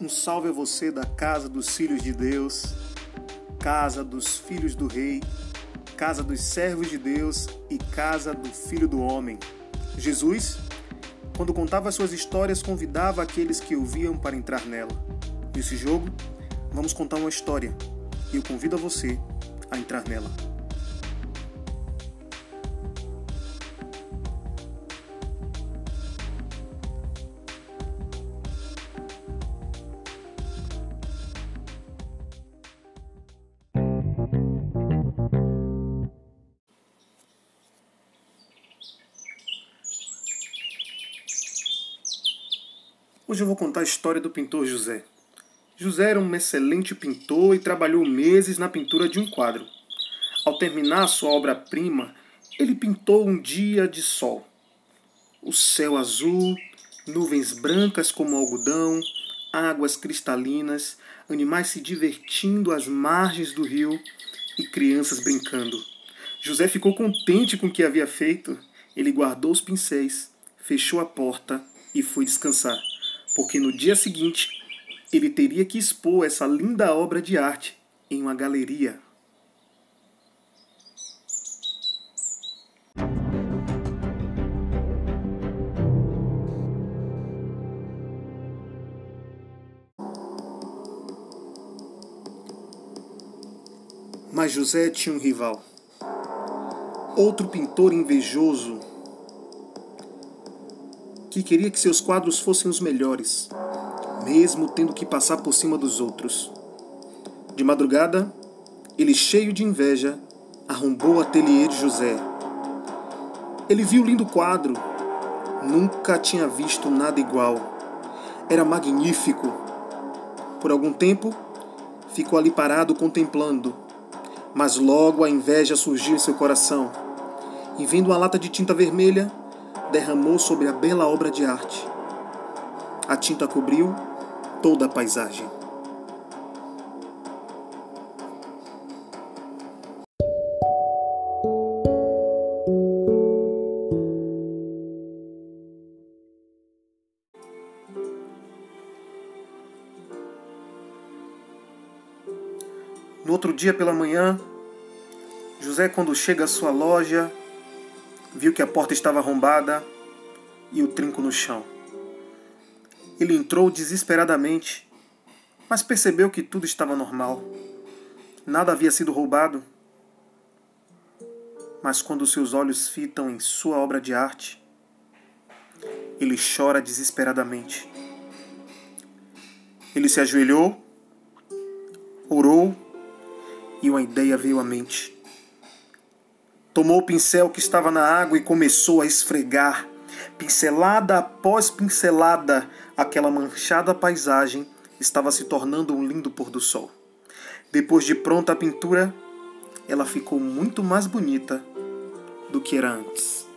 Um salve a você da casa dos filhos de Deus, casa dos filhos do Rei, casa dos servos de Deus e casa do Filho do Homem. Jesus, quando contava suas histórias, convidava aqueles que ouviam para entrar nela. Nesse jogo, vamos contar uma história e eu convido a você a entrar nela. Hoje eu vou contar a história do pintor José. José era um excelente pintor e trabalhou meses na pintura de um quadro. Ao terminar sua obra-prima, ele pintou um dia de sol. O céu azul, nuvens brancas como algodão, águas cristalinas, animais se divertindo às margens do rio e crianças brincando. José ficou contente com o que havia feito. Ele guardou os pincéis, fechou a porta e foi descansar porque no dia seguinte ele teria que expor essa linda obra de arte em uma galeria. Mas José tinha um rival. Outro pintor invejoso que queria que seus quadros fossem os melhores, mesmo tendo que passar por cima dos outros. De madrugada, ele, cheio de inveja, arrombou o ateliê de José. Ele viu o lindo quadro. Nunca tinha visto nada igual. Era magnífico. Por algum tempo, ficou ali parado contemplando. Mas logo a inveja surgiu em seu coração. E vendo uma lata de tinta vermelha, derramou sobre a bela obra de arte. A tinta cobriu toda a paisagem. No outro dia pela manhã, José, quando chega à sua loja, viu que a porta estava arrombada e o trinco no chão. Ele entrou desesperadamente, mas percebeu que tudo estava normal. Nada havia sido roubado. Mas quando seus olhos fitam em sua obra de arte, ele chora desesperadamente. Ele se ajoelhou, orou e uma ideia veio à mente. Tomou o pincel que estava na água e começou a esfregar, pincelada após pincelada, aquela manchada paisagem estava se tornando um lindo pôr do sol. Depois de pronta a pintura, ela ficou muito mais bonita do que era antes.